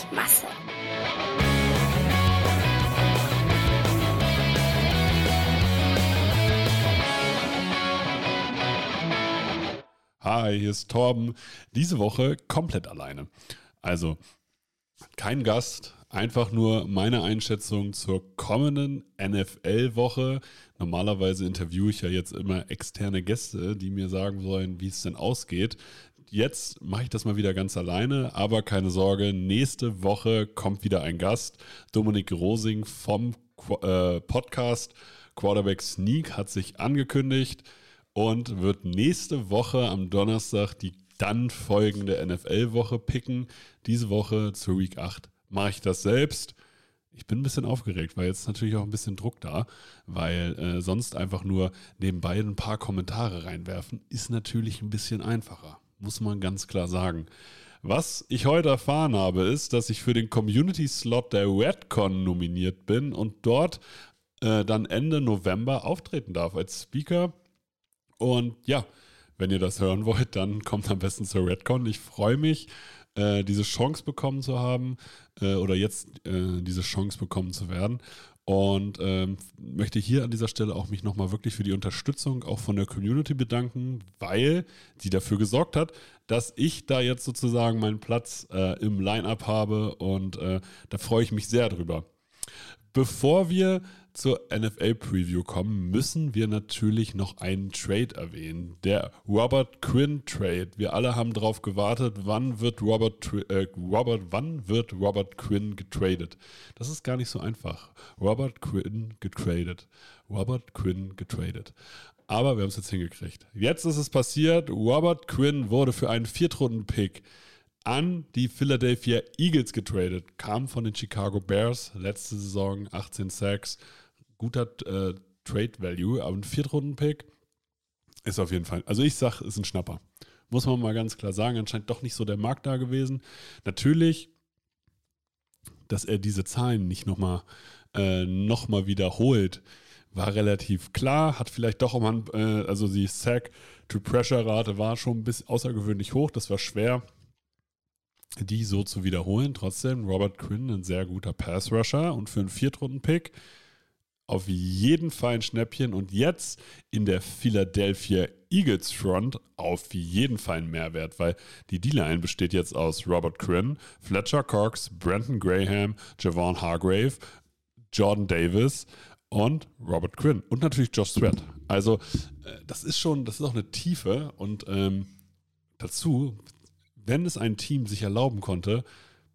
Wenig Masse. Hi, hier ist Torben. Diese Woche komplett alleine. Also kein Gast, einfach nur meine Einschätzung zur kommenden NFL-Woche. Normalerweise interviewe ich ja jetzt immer externe Gäste, die mir sagen sollen, wie es denn ausgeht. Jetzt mache ich das mal wieder ganz alleine, aber keine Sorge, nächste Woche kommt wieder ein Gast. Dominik Rosing vom äh, Podcast Quarterback Sneak hat sich angekündigt und wird nächste Woche am Donnerstag die dann folgende NFL-Woche picken. Diese Woche zur Week 8 mache ich das selbst. Ich bin ein bisschen aufgeregt, weil jetzt natürlich auch ein bisschen Druck da, weil äh, sonst einfach nur nebenbei ein paar Kommentare reinwerfen, ist natürlich ein bisschen einfacher, muss man ganz klar sagen. Was ich heute erfahren habe, ist, dass ich für den Community-Slot der Redcon nominiert bin und dort äh, dann Ende November auftreten darf als Speaker. Und ja, wenn ihr das hören wollt, dann kommt am besten zur Redcon. Ich freue mich, äh, diese Chance bekommen zu haben äh, oder jetzt äh, diese Chance bekommen zu werden. Und ähm, möchte hier an dieser Stelle auch mich nochmal wirklich für die Unterstützung auch von der Community bedanken, weil sie dafür gesorgt hat, dass ich da jetzt sozusagen meinen Platz äh, im Line-up habe und äh, da freue ich mich sehr drüber. Bevor wir zur NFL-Preview kommen, müssen wir natürlich noch einen Trade erwähnen. Der Robert Quinn Trade. Wir alle haben darauf gewartet, wann wird Robert, äh, Robert, wann wird Robert Quinn getradet? Das ist gar nicht so einfach. Robert Quinn getradet. Robert Quinn getradet. Aber wir haben es jetzt hingekriegt. Jetzt ist es passiert. Robert Quinn wurde für einen Viertrunden-Pick an die Philadelphia Eagles getradet. Kam von den Chicago Bears. Letzte Saison 18 Sacks guter äh, Trade Value, aber ein Viertrunden-Pick ist auf jeden Fall. Also ich sage, ist ein Schnapper. Muss man mal ganz klar sagen, anscheinend doch nicht so der Markt da gewesen. Natürlich, dass er diese Zahlen nicht nochmal äh, noch wiederholt, war relativ klar. Hat vielleicht doch mal, äh, also die Sack-to-Pressure-Rate war schon ein bisschen außergewöhnlich hoch. Das war schwer, die so zu wiederholen. Trotzdem, Robert Quinn, ein sehr guter Pass-Rusher und für einen Viertrunden-Pick auf jeden Fall ein Schnäppchen und jetzt in der Philadelphia Eagles Front auf jeden Fall ein Mehrwert, weil die D-Line besteht jetzt aus Robert Quinn, Fletcher Cox, Brandon Graham, Javon Hargrave, Jordan Davis und Robert Quinn und natürlich Josh Sweat. Also äh, das ist schon, das ist auch eine Tiefe und ähm, dazu, wenn es ein Team sich erlauben konnte,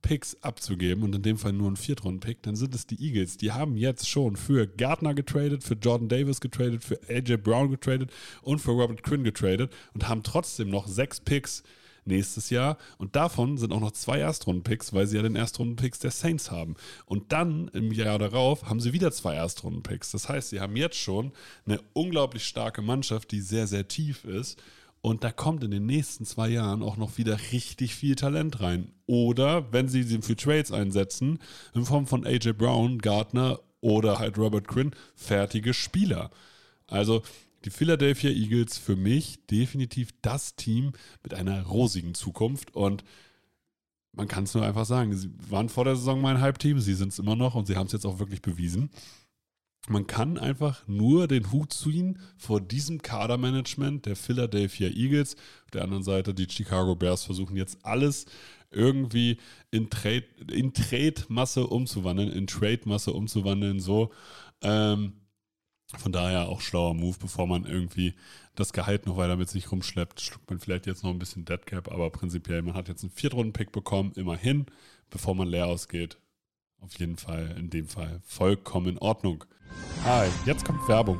Picks abzugeben und in dem Fall nur einen Viertrunden-Pick, dann sind es die Eagles. Die haben jetzt schon für Gardner getradet, für Jordan Davis getradet, für AJ Brown getradet und für Robert Quinn getradet und haben trotzdem noch sechs Picks nächstes Jahr. Und davon sind auch noch zwei Erstrunden-Picks, weil sie ja den Erstrunden-Picks der Saints haben. Und dann im Jahr darauf haben sie wieder zwei Erstrunden-Picks. Das heißt, sie haben jetzt schon eine unglaublich starke Mannschaft, die sehr, sehr tief ist. Und da kommt in den nächsten zwei Jahren auch noch wieder richtig viel Talent rein. Oder wenn sie sie für Trades einsetzen, in Form von AJ Brown, Gardner oder halt Robert Quinn, fertige Spieler. Also die Philadelphia Eagles für mich definitiv das Team mit einer rosigen Zukunft. Und man kann es nur einfach sagen, sie waren vor der Saison mein Halbteam, sie sind es immer noch und sie haben es jetzt auch wirklich bewiesen. Man kann einfach nur den Hut ziehen vor diesem Kadermanagement der Philadelphia Eagles. Auf der anderen Seite die Chicago Bears versuchen jetzt alles irgendwie in Trade, in Trade-Masse umzuwandeln, in Trade-Masse umzuwandeln, so. Ähm, von daher auch schlauer Move, bevor man irgendwie das Gehalt noch weiter mit sich rumschleppt, schluckt man vielleicht jetzt noch ein bisschen Deadcap, aber prinzipiell, man hat jetzt einen Viertrunden-Pick bekommen, immerhin, bevor man leer ausgeht. Auf jeden Fall, in dem Fall, vollkommen in Ordnung. Hi, jetzt kommt Werbung.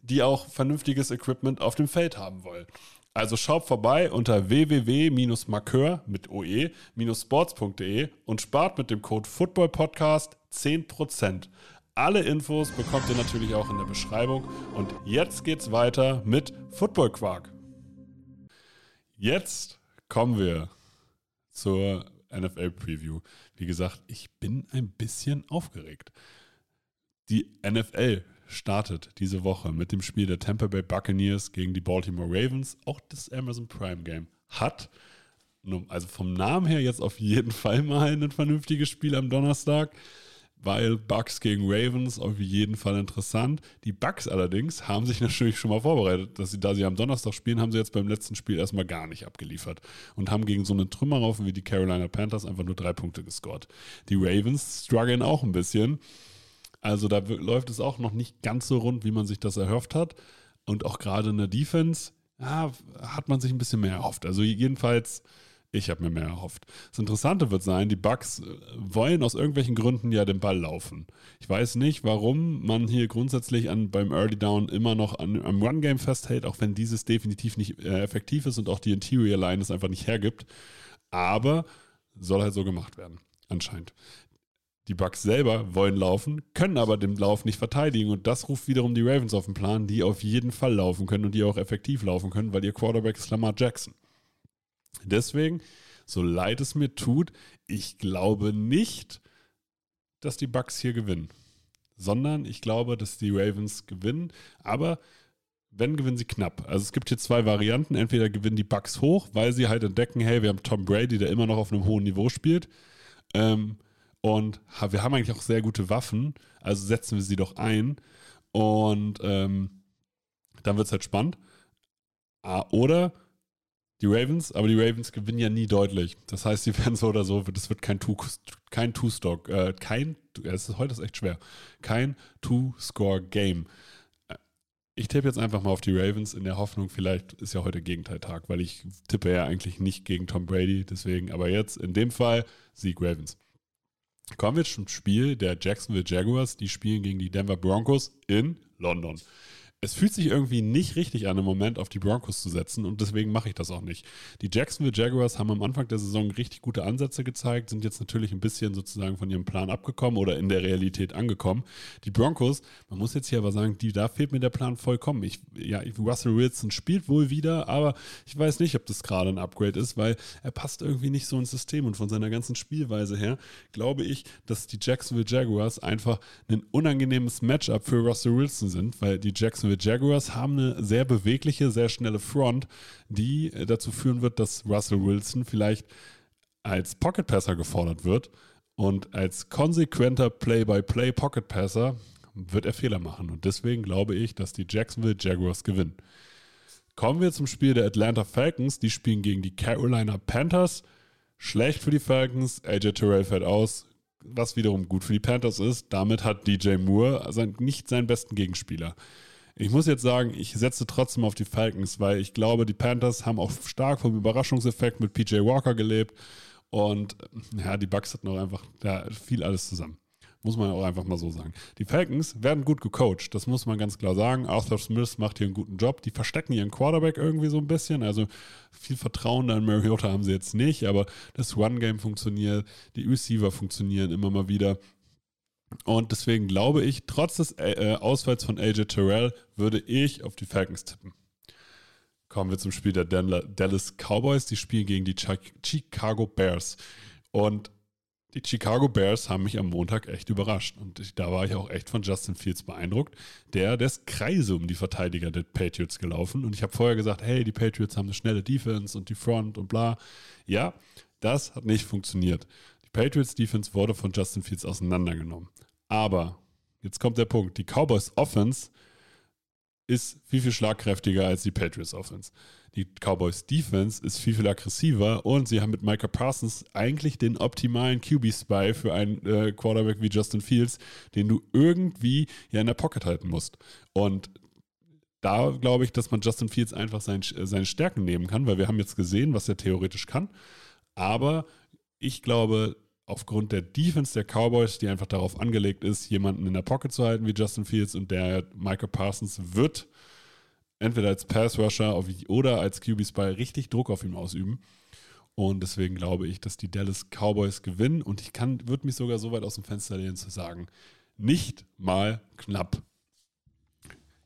die auch vernünftiges Equipment auf dem Feld haben wollen. Also schaut vorbei unter www-markeur mit oe-sports.de und spart mit dem Code FOOTBALLPODCAST 10%. Alle Infos bekommt ihr natürlich auch in der Beschreibung. Und jetzt geht's weiter mit Football Quark. Jetzt kommen wir zur NFL Preview. Wie gesagt, ich bin ein bisschen aufgeregt. Die NFL startet diese Woche mit dem Spiel der Tampa Bay Buccaneers gegen die Baltimore Ravens. Auch das Amazon Prime Game hat, also vom Namen her jetzt auf jeden Fall mal ein vernünftiges Spiel am Donnerstag, weil Bucks gegen Ravens auf jeden Fall interessant. Die Bucks allerdings haben sich natürlich schon mal vorbereitet, dass sie, da sie am Donnerstag spielen, haben sie jetzt beim letzten Spiel erstmal gar nicht abgeliefert und haben gegen so einen Trümmerhaufen wie die Carolina Panthers einfach nur drei Punkte gescored. Die Ravens strugglen auch ein bisschen also da läuft es auch noch nicht ganz so rund, wie man sich das erhofft hat. Und auch gerade in der Defense ja, hat man sich ein bisschen mehr erhofft. Also jedenfalls, ich habe mir mehr erhofft. Das Interessante wird sein, die Bucks äh, wollen aus irgendwelchen Gründen ja den Ball laufen. Ich weiß nicht, warum man hier grundsätzlich an, beim Early Down immer noch an, am Run-Game festhält, auch wenn dieses definitiv nicht äh, effektiv ist und auch die Interior Line es einfach nicht hergibt. Aber soll halt so gemacht werden, anscheinend. Die Bucks selber wollen laufen, können aber den Lauf nicht verteidigen und das ruft wiederum die Ravens auf den Plan, die auf jeden Fall laufen können und die auch effektiv laufen können, weil ihr Quarterback ist Lamar Jackson. Deswegen, so leid es mir tut, ich glaube nicht, dass die Bucks hier gewinnen, sondern ich glaube, dass die Ravens gewinnen, aber wenn gewinnen sie knapp. Also es gibt hier zwei Varianten. Entweder gewinnen die Bucks hoch, weil sie halt entdecken, hey, wir haben Tom Brady, der immer noch auf einem hohen Niveau spielt. Ähm, und wir haben eigentlich auch sehr gute Waffen, also setzen wir sie doch ein. Und ähm, dann wird es halt spannend. Ah, oder die Ravens, aber die Ravens gewinnen ja nie deutlich. Das heißt, sie werden so oder so, das wird kein Two, kein Two-Stock, äh, kein, es ist heute ist echt schwer, kein Two-Score-Game. Ich tippe jetzt einfach mal auf die Ravens in der Hoffnung, vielleicht ist ja heute Gegenteiltag, weil ich tippe ja eigentlich nicht gegen Tom Brady, deswegen, aber jetzt in dem Fall Sieg Ravens. Kommen wir zum Spiel der Jacksonville Jaguars. Die spielen gegen die Denver Broncos in London es fühlt sich irgendwie nicht richtig an, im Moment auf die Broncos zu setzen und deswegen mache ich das auch nicht. Die Jacksonville Jaguars haben am Anfang der Saison richtig gute Ansätze gezeigt, sind jetzt natürlich ein bisschen sozusagen von ihrem Plan abgekommen oder in der Realität angekommen. Die Broncos, man muss jetzt hier aber sagen, die, da fehlt mir der Plan vollkommen. Ich, ja, Russell Wilson spielt wohl wieder, aber ich weiß nicht, ob das gerade ein Upgrade ist, weil er passt irgendwie nicht so ins System und von seiner ganzen Spielweise her glaube ich, dass die Jacksonville Jaguars einfach ein unangenehmes Matchup für Russell Wilson sind, weil die Jacksonville Jacksonville Jaguars haben eine sehr bewegliche, sehr schnelle Front, die dazu führen wird, dass Russell Wilson vielleicht als Pocket Passer gefordert wird und als konsequenter Play-by-Play Pocket Passer wird er Fehler machen und deswegen glaube ich, dass die Jacksonville Jaguars gewinnen. Kommen wir zum Spiel der Atlanta Falcons. Die spielen gegen die Carolina Panthers. Schlecht für die Falcons. AJ Terrell fällt aus. Was wiederum gut für die Panthers ist. Damit hat DJ Moore sein, nicht seinen besten Gegenspieler. Ich muss jetzt sagen, ich setze trotzdem auf die Falcons, weil ich glaube, die Panthers haben auch stark vom Überraschungseffekt mit PJ Walker gelebt. Und ja, die Bucks hatten auch einfach ja, viel alles zusammen. Muss man auch einfach mal so sagen. Die Falcons werden gut gecoacht, das muss man ganz klar sagen. Arthur Smith macht hier einen guten Job. Die verstecken ihren Quarterback irgendwie so ein bisschen. Also viel Vertrauen an Mariota haben sie jetzt nicht, aber das One-Game funktioniert, die Receiver funktionieren immer mal wieder. Und deswegen glaube ich, trotz des äh, Ausfalls von AJ Terrell, würde ich auf die Falcons tippen. Kommen wir zum Spiel der Dallas Cowboys. Die spielen gegen die Chicago Bears. Und die Chicago Bears haben mich am Montag echt überrascht. Und ich, da war ich auch echt von Justin Fields beeindruckt. Der, der ist Kreise um die Verteidiger der Patriots gelaufen. Und ich habe vorher gesagt, hey, die Patriots haben eine schnelle Defense und die Front und bla. Ja, das hat nicht funktioniert. Patriots Defense wurde von Justin Fields auseinandergenommen. Aber, jetzt kommt der Punkt, die Cowboys Offense ist viel, viel schlagkräftiger als die Patriots Offense. Die Cowboys Defense ist viel, viel aggressiver und sie haben mit Micah Parsons eigentlich den optimalen QB-Spy für einen äh, Quarterback wie Justin Fields, den du irgendwie ja in der Pocket halten musst. Und da glaube ich, dass man Justin Fields einfach sein, seine Stärken nehmen kann, weil wir haben jetzt gesehen, was er theoretisch kann. Aber ich glaube, aufgrund der Defense der Cowboys, die einfach darauf angelegt ist, jemanden in der Pocket zu halten wie Justin Fields und der Michael Parsons wird entweder als Pass-Rusher oder als QB-Spy richtig Druck auf ihn ausüben. Und deswegen glaube ich, dass die Dallas Cowboys gewinnen. Und ich kann, würde mich sogar so weit aus dem Fenster lehnen zu sagen, nicht mal knapp.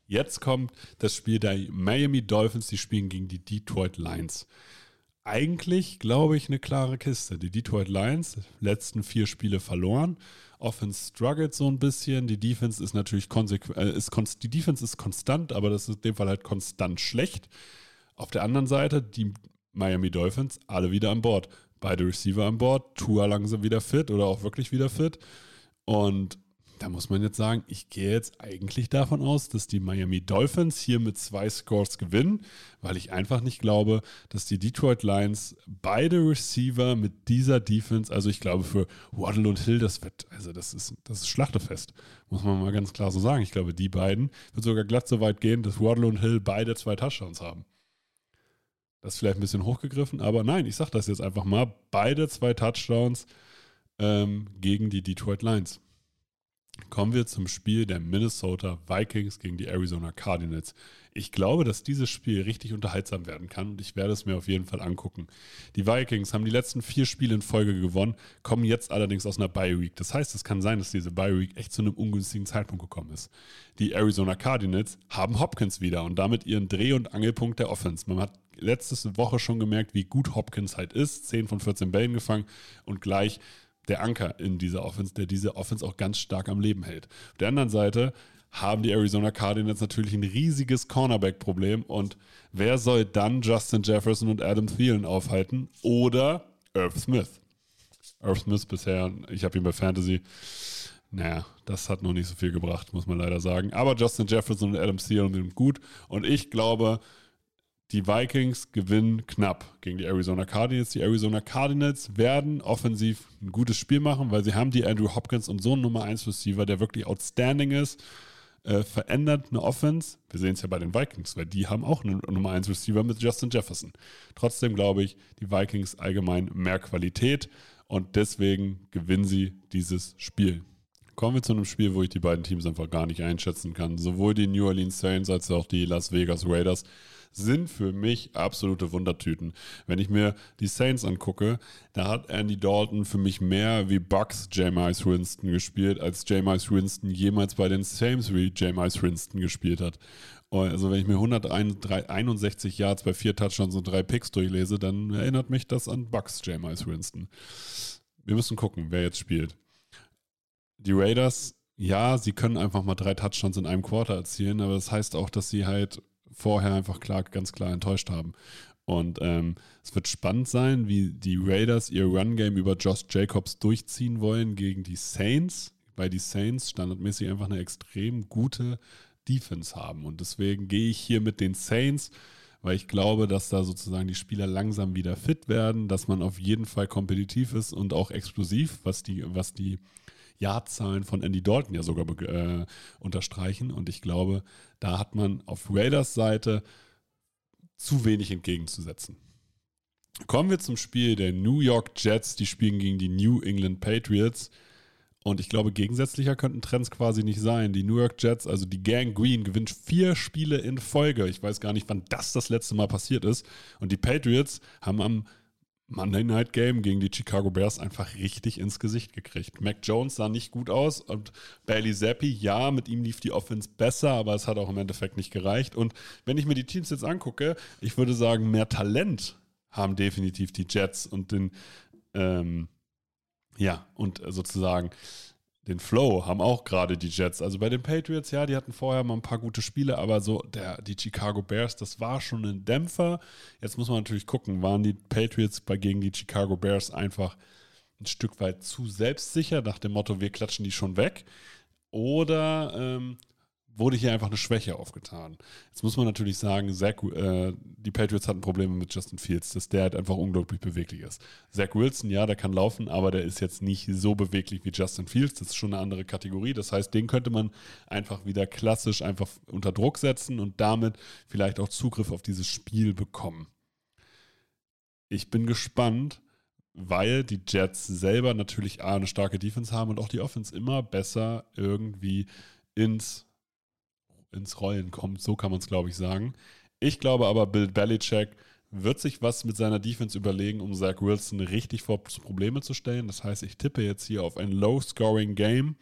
Jetzt kommt das Spiel der Miami Dolphins, die spielen gegen die Detroit Lions. Eigentlich, glaube ich, eine klare Kiste. Die Detroit Lions, letzten vier Spiele verloren. Offense struggelt so ein bisschen. Die Defense ist natürlich konsequent, äh, ist die Defense ist konstant, aber das ist in dem Fall halt konstant schlecht. Auf der anderen Seite, die Miami Dolphins, alle wieder an Bord. Beide Receiver an Bord, Tour langsam wieder fit oder auch wirklich wieder fit. Und da muss man jetzt sagen, ich gehe jetzt eigentlich davon aus, dass die Miami Dolphins hier mit zwei Scores gewinnen, weil ich einfach nicht glaube, dass die Detroit Lions beide Receiver mit dieser Defense, also ich glaube für Waddle und Hill, das wird, also das ist, das ist Schlachtefest, muss man mal ganz klar so sagen. Ich glaube, die beiden wird sogar glatt so weit gehen, dass Waddle und Hill beide zwei Touchdowns haben. Das ist vielleicht ein bisschen hochgegriffen, aber nein, ich sage das jetzt einfach mal, beide zwei Touchdowns ähm, gegen die Detroit Lions. Kommen wir zum Spiel der Minnesota Vikings gegen die Arizona Cardinals. Ich glaube, dass dieses Spiel richtig unterhaltsam werden kann und ich werde es mir auf jeden Fall angucken. Die Vikings haben die letzten vier Spiele in Folge gewonnen, kommen jetzt allerdings aus einer Bye Week. Das heißt, es kann sein, dass diese Bye Week echt zu einem ungünstigen Zeitpunkt gekommen ist. Die Arizona Cardinals haben Hopkins wieder und damit ihren Dreh- und Angelpunkt der Offense. Man hat letzte Woche schon gemerkt, wie gut Hopkins halt ist. 10 von 14 Bällen gefangen und gleich der Anker in dieser Offense, der diese Offense auch ganz stark am Leben hält. Auf der anderen Seite haben die Arizona Cardinals natürlich ein riesiges Cornerback-Problem und wer soll dann Justin Jefferson und Adam Thielen aufhalten oder Irv Smith? Irv Smith bisher, ich habe ihn bei Fantasy, naja, das hat noch nicht so viel gebracht, muss man leider sagen. Aber Justin Jefferson und Adam Thielen sind gut und ich glaube, die Vikings gewinnen knapp gegen die Arizona Cardinals. Die Arizona Cardinals werden offensiv ein gutes Spiel machen, weil sie haben die Andrew Hopkins und so einen Nummer 1 Receiver, der wirklich outstanding ist. Äh, verändert eine Offense. Wir sehen es ja bei den Vikings, weil die haben auch einen Nummer 1 Receiver mit Justin Jefferson. Trotzdem glaube ich, die Vikings allgemein mehr Qualität und deswegen gewinnen sie dieses Spiel. Kommen wir zu einem Spiel, wo ich die beiden Teams einfach gar nicht einschätzen kann. Sowohl die New Orleans Saints als auch die Las Vegas Raiders sind für mich absolute Wundertüten. Wenn ich mir die Saints angucke, da hat Andy Dalton für mich mehr wie Bucks Jameis Winston gespielt, als Jameis Winston jemals bei den Saints wie Jameis Winston gespielt hat. Also wenn ich mir 161 Yards bei vier Touchdowns und drei Picks durchlese, dann erinnert mich das an Bucks Jameis Winston. Wir müssen gucken, wer jetzt spielt. Die Raiders ja, sie können einfach mal drei Touchdowns in einem Quarter erzielen, aber das heißt auch, dass sie halt vorher einfach klar, ganz klar enttäuscht haben. Und ähm, es wird spannend sein, wie die Raiders ihr Run-Game über Josh Jacobs durchziehen wollen gegen die Saints, weil die Saints standardmäßig einfach eine extrem gute Defense haben. Und deswegen gehe ich hier mit den Saints, weil ich glaube, dass da sozusagen die Spieler langsam wieder fit werden, dass man auf jeden Fall kompetitiv ist und auch explosiv, was die, was die Jahrzahlen von Andy Dalton ja sogar äh, unterstreichen. Und ich glaube, da hat man auf Raiders Seite zu wenig entgegenzusetzen. Kommen wir zum Spiel der New York Jets. Die spielen gegen die New England Patriots. Und ich glaube, gegensätzlicher könnten Trends quasi nicht sein. Die New York Jets, also die Gang Green, gewinnt vier Spiele in Folge. Ich weiß gar nicht, wann das das letzte Mal passiert ist. Und die Patriots haben am Monday Night Game gegen die Chicago Bears einfach richtig ins Gesicht gekriegt. Mac Jones sah nicht gut aus und Bailey Zappi, ja, mit ihm lief die Offense besser, aber es hat auch im Endeffekt nicht gereicht. Und wenn ich mir die Teams jetzt angucke, ich würde sagen, mehr Talent haben definitiv die Jets und den, ähm, ja, und sozusagen den Flow haben auch gerade die Jets. Also bei den Patriots, ja, die hatten vorher mal ein paar gute Spiele, aber so der, die Chicago Bears, das war schon ein Dämpfer. Jetzt muss man natürlich gucken, waren die Patriots bei, gegen die Chicago Bears einfach ein Stück weit zu selbstsicher, nach dem Motto, wir klatschen die schon weg? Oder ähm, wurde hier einfach eine Schwäche aufgetan. Jetzt muss man natürlich sagen, Zach, äh, die Patriots hatten Probleme mit Justin Fields, dass der halt einfach unglaublich beweglich ist. Zach Wilson, ja, der kann laufen, aber der ist jetzt nicht so beweglich wie Justin Fields. Das ist schon eine andere Kategorie. Das heißt, den könnte man einfach wieder klassisch einfach unter Druck setzen und damit vielleicht auch Zugriff auf dieses Spiel bekommen. Ich bin gespannt, weil die Jets selber natürlich A, eine starke Defense haben und auch die Offense immer besser irgendwie ins ins Rollen kommt. So kann man es, glaube ich, sagen. Ich glaube aber, Bill Belichick wird sich was mit seiner Defense überlegen, um Zach Wilson richtig vor Probleme zu stellen. Das heißt, ich tippe jetzt hier auf ein Low-Scoring-Game,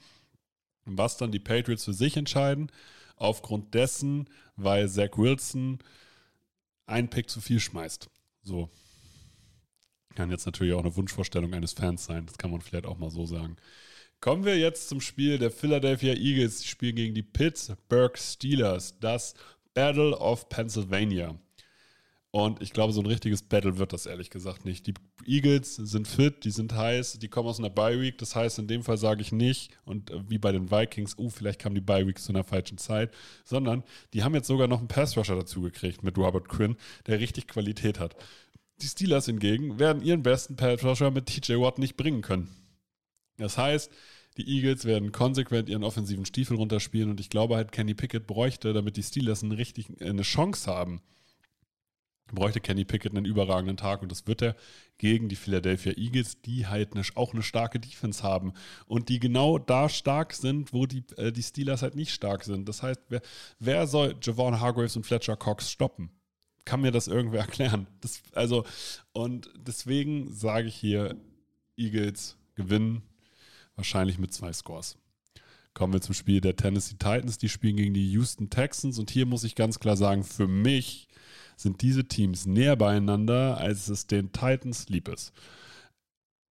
was dann die Patriots für sich entscheiden. Aufgrund dessen, weil Zach Wilson einen Pick zu viel schmeißt. So. Kann jetzt natürlich auch eine Wunschvorstellung eines Fans sein. Das kann man vielleicht auch mal so sagen. Kommen wir jetzt zum Spiel der Philadelphia Eagles. Die spielen gegen die Pittsburgh Steelers. Das Battle of Pennsylvania. Und ich glaube, so ein richtiges Battle wird das ehrlich gesagt nicht. Die Eagles sind fit, die sind heiß, die kommen aus einer Bye Week. Das heißt, in dem Fall sage ich nicht, und äh, wie bei den Vikings, uh, vielleicht kam die Bye Week zu einer falschen Zeit, sondern die haben jetzt sogar noch einen Pass Rusher dazu gekriegt mit Robert Quinn, der richtig Qualität hat. Die Steelers hingegen werden ihren besten Pass Rusher mit TJ Watt nicht bringen können. Das heißt, die Eagles werden konsequent ihren offensiven Stiefel runterspielen und ich glaube halt, Kenny Pickett bräuchte, damit die Steelers eine, richtig, eine Chance haben, bräuchte Kenny Pickett einen überragenden Tag und das wird er gegen die Philadelphia Eagles, die halt eine, auch eine starke Defense haben und die genau da stark sind, wo die, äh, die Steelers halt nicht stark sind. Das heißt, wer, wer soll Javon Hargraves und Fletcher Cox stoppen? Kann mir das irgendwer erklären? Das, also, und deswegen sage ich hier, Eagles gewinnen wahrscheinlich mit zwei Scores. Kommen wir zum Spiel der Tennessee Titans. Die spielen gegen die Houston Texans. Und hier muss ich ganz klar sagen, für mich sind diese Teams näher beieinander, als es den Titans lieb ist.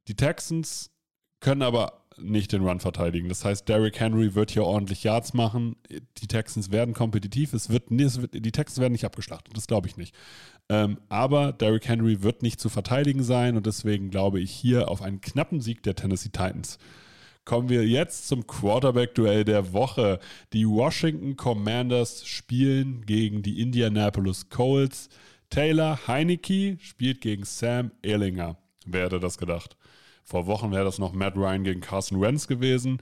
Die Texans können aber nicht den Run verteidigen. Das heißt, Derrick Henry wird hier ordentlich Yards machen. Die Texans werden kompetitiv. Es wird, es wird die Texans werden nicht abgeschlachtet. Das glaube ich nicht. Ähm, aber Derrick Henry wird nicht zu verteidigen sein und deswegen glaube ich hier auf einen knappen Sieg der Tennessee Titans. Kommen wir jetzt zum Quarterback-Duell der Woche. Die Washington Commanders spielen gegen die Indianapolis Colts. Taylor Heineke spielt gegen Sam Ehlinger. Wer hätte das gedacht? Vor Wochen wäre das noch Matt Ryan gegen Carson Wentz gewesen.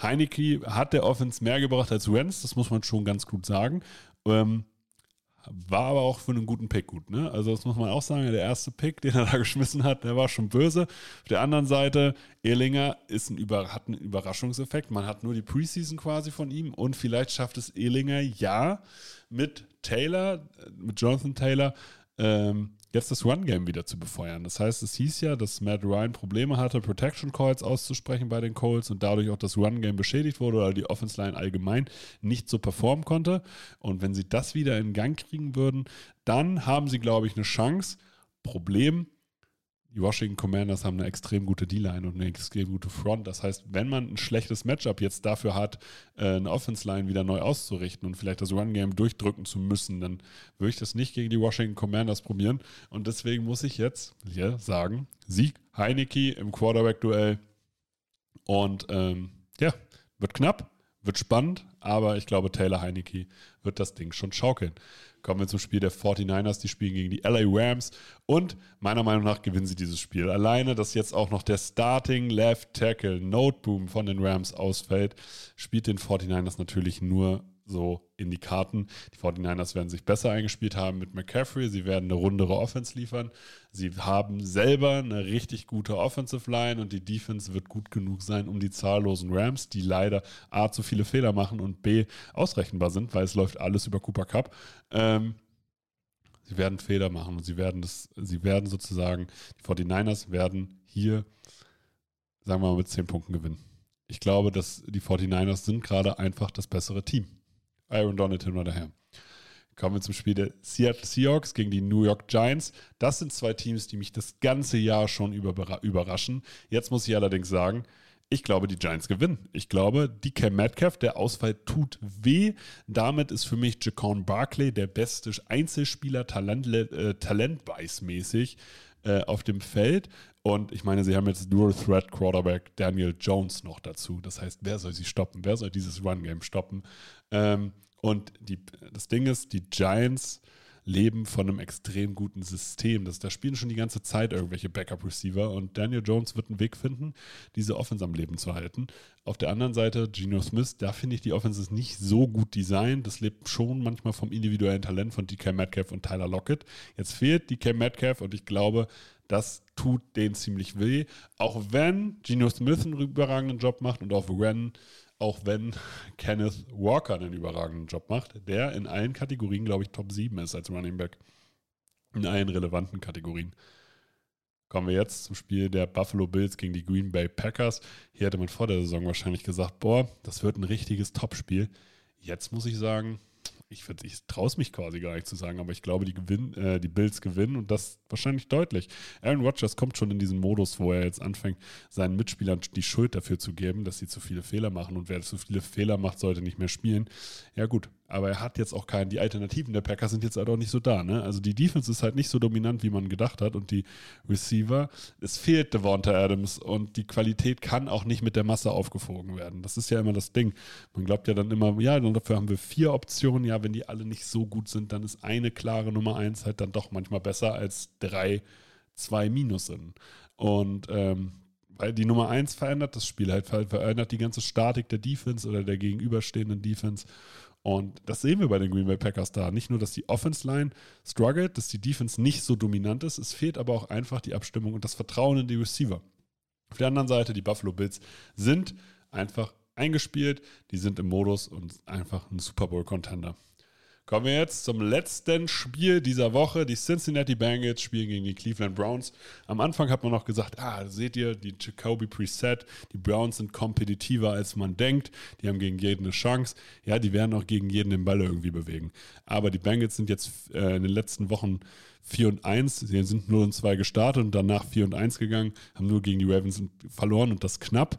Heineke hat der Offense mehr gebracht als Wentz, das muss man schon ganz gut sagen. Ähm, war aber auch für einen guten Pick gut. Ne? Also das muss man auch sagen, der erste Pick, den er da geschmissen hat, der war schon böse. Auf der anderen Seite, Ehlinger ist ein Über, hat einen Überraschungseffekt. Man hat nur die Preseason quasi von ihm und vielleicht schafft es Ehlinger ja mit Taylor, mit Jonathan Taylor, ähm, jetzt das Run-Game wieder zu befeuern. Das heißt, es hieß ja, dass Matt Ryan Probleme hatte, Protection Calls auszusprechen bei den Colts und dadurch auch das Run-Game beschädigt wurde oder die Offense-Line allgemein nicht so performen konnte. Und wenn sie das wieder in Gang kriegen würden, dann haben sie, glaube ich, eine Chance. Problem, die Washington Commanders haben eine extrem gute D-Line und eine extrem gute Front. Das heißt, wenn man ein schlechtes Matchup jetzt dafür hat, äh, eine Offense-Line wieder neu auszurichten und vielleicht das Run-Game durchdrücken zu müssen, dann würde ich das nicht gegen die Washington Commanders probieren. Und deswegen muss ich jetzt hier sagen, Sieg Heineke im Quarterback-Duell. Und ähm, ja, wird knapp, wird spannend, aber ich glaube, Taylor Heineke wird das Ding schon schaukeln. Kommen wir zum Spiel der 49ers. Die spielen gegen die LA Rams. Und meiner Meinung nach gewinnen sie dieses Spiel. Alleine, dass jetzt auch noch der Starting Left Tackle Noteboom von den Rams ausfällt, spielt den 49ers natürlich nur so in die Karten. Die 49ers werden sich besser eingespielt haben mit McCaffrey. Sie werden eine rundere Offense liefern. Sie haben selber eine richtig gute Offensive Line und die Defense wird gut genug sein, um die zahllosen Rams, die leider A zu viele Fehler machen und B ausrechenbar sind, weil es läuft alles über Cooper Cup, ähm, Sie werden Fehler machen und sie werden das, sie werden sozusagen, die 49ers werden hier, sagen wir mal, mit 10 Punkten gewinnen. Ich glaube, dass die 49ers sind gerade einfach das bessere Team. Aaron Donald hin oder her. Kommen wir zum Spiel der Seattle Seahawks gegen die New York Giants. Das sind zwei Teams, die mich das ganze Jahr schon überraschen. Jetzt muss ich allerdings sagen, ich glaube, die Giants gewinnen. Ich glaube, DK Metcalf, der Ausfall tut weh. Damit ist für mich Jacon Barkley der beste Einzelspieler, Talent, äh, talentweißmäßig äh, auf dem Feld. Und ich meine, sie haben jetzt Dual Threat Quarterback Daniel Jones noch dazu. Das heißt, wer soll sie stoppen? Wer soll dieses Run-Game stoppen? Ähm, und die, das Ding ist, die Giants leben von einem extrem guten System. Das, da spielen schon die ganze Zeit irgendwelche Backup-Receiver und Daniel Jones wird einen Weg finden, diese Offense am Leben zu halten. Auf der anderen Seite, Geno Smith, da finde ich die Offense nicht so gut designt. Das lebt schon manchmal vom individuellen Talent von DK Metcalf und Tyler Lockett. Jetzt fehlt DK Metcalf und ich glaube, das tut denen ziemlich weh. Auch wenn Geno Smith einen überragenden Job macht und auch wenn auch wenn Kenneth Walker einen überragenden Job macht, der in allen Kategorien, glaube ich, Top 7 ist als Running Back. In allen relevanten Kategorien. Kommen wir jetzt zum Spiel der Buffalo Bills gegen die Green Bay Packers. Hier hätte man vor der Saison wahrscheinlich gesagt, boah, das wird ein richtiges Topspiel. Jetzt muss ich sagen, ich, ich traue es mich quasi gar nicht zu sagen, aber ich glaube, die, gewinn, äh, die Bills gewinnen und das wahrscheinlich deutlich. Aaron Rodgers kommt schon in diesen Modus, wo er jetzt anfängt, seinen Mitspielern die Schuld dafür zu geben, dass sie zu viele Fehler machen und wer zu viele Fehler macht, sollte nicht mehr spielen. Ja gut, aber er hat jetzt auch keinen, die Alternativen der Packers sind jetzt halt auch nicht so da. Ne? Also die Defense ist halt nicht so dominant, wie man gedacht hat und die Receiver, es fehlt Devonta Adams und die Qualität kann auch nicht mit der Masse aufgewogen werden. Das ist ja immer das Ding. Man glaubt ja dann immer, ja, dafür haben wir vier Optionen. Ja, wenn die alle nicht so gut sind, dann ist eine klare Nummer eins halt dann doch manchmal besser als drei, zwei Minus sind. Und ähm, weil die Nummer eins verändert das Spiel halt, verändert die ganze Statik der Defense oder der gegenüberstehenden Defense. Und das sehen wir bei den Green Bay Packers da. Nicht nur, dass die Offense Line struggelt, dass die Defense nicht so dominant ist, es fehlt aber auch einfach die Abstimmung und das Vertrauen in die Receiver. Auf der anderen Seite, die Buffalo Bills sind einfach eingespielt, die sind im Modus und einfach ein Super Bowl-Contender. Kommen wir jetzt zum letzten Spiel dieser Woche. Die Cincinnati Bengals spielen gegen die Cleveland Browns. Am Anfang hat man noch gesagt, ah, seht ihr, die Jacoby Preset, die Browns sind kompetitiver als man denkt. Die haben gegen jeden eine Chance. Ja, die werden auch gegen jeden den Ball irgendwie bewegen. Aber die Bengals sind jetzt äh, in den letzten Wochen 4 und 1. Sie sind 0 und 2 gestartet und danach 4 und 1 gegangen, haben nur gegen die Ravens verloren und das knapp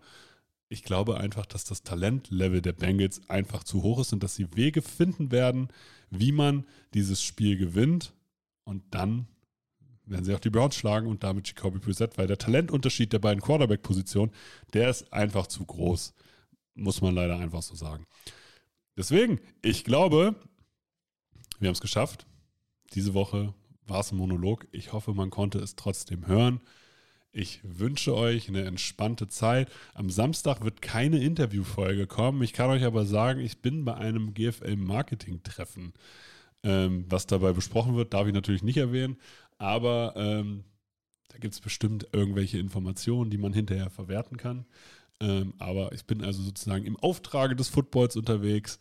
ich glaube einfach, dass das Talentlevel der Bengals einfach zu hoch ist und dass sie Wege finden werden, wie man dieses Spiel gewinnt. Und dann werden sie auch die Browns schlagen und damit Jacoby Brissett, weil der Talentunterschied der beiden Quarterback-Positionen, der ist einfach zu groß. Muss man leider einfach so sagen. Deswegen, ich glaube, wir haben es geschafft. Diese Woche war es ein Monolog. Ich hoffe, man konnte es trotzdem hören. Ich wünsche euch eine entspannte Zeit. Am Samstag wird keine Interviewfolge kommen. Ich kann euch aber sagen, ich bin bei einem GFL-Marketing-Treffen. Ähm, was dabei besprochen wird, darf ich natürlich nicht erwähnen, aber ähm, da gibt es bestimmt irgendwelche Informationen, die man hinterher verwerten kann. Ähm, aber ich bin also sozusagen im Auftrage des Footballs unterwegs.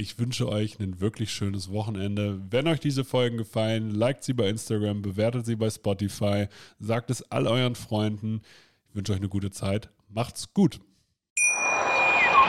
Ich wünsche euch ein wirklich schönes Wochenende. Wenn euch diese Folgen gefallen, liked sie bei Instagram, bewertet sie bei Spotify, sagt es all euren Freunden. Ich wünsche euch eine gute Zeit. Macht's gut.